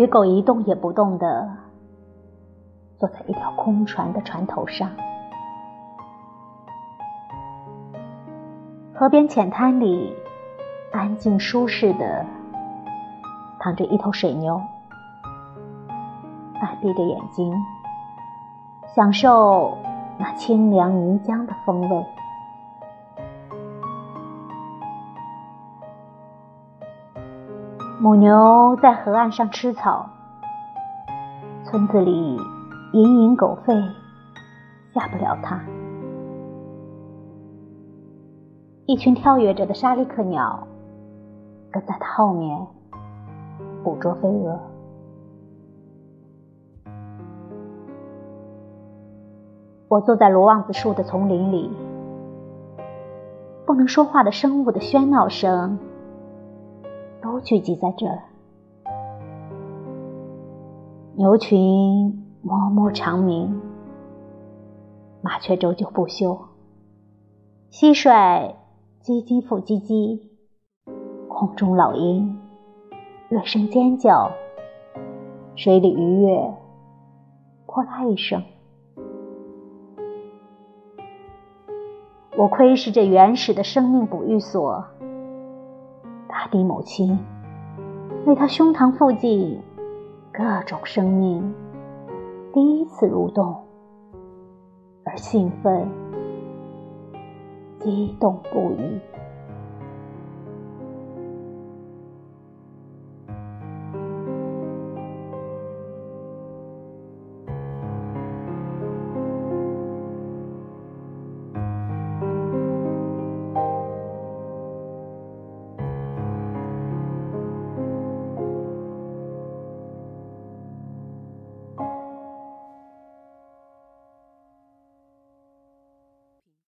与狗一动也不动的坐在一条空船的船头上。河边浅滩里，安静舒适的躺着一头水牛，半闭着眼睛，享受那清凉泥浆的风味。母牛在河岸上吃草，村子里蝇营狗吠，吓不了它。一群跳跃着的沙利克鸟跟在它后面捕捉飞蛾。我坐在罗望子树的丛林里，不能说话的生物的喧闹声。都聚集在这儿。牛群哞哞长鸣，麻雀久久不休，蟋蟀唧唧复唧唧，空中老鹰乐声尖叫，水里鱼跃扑啦一声。我窥视着原始的生命哺育所。大地母亲为他胸膛附近各种生命第一次蠕动而兴奋、激动不已。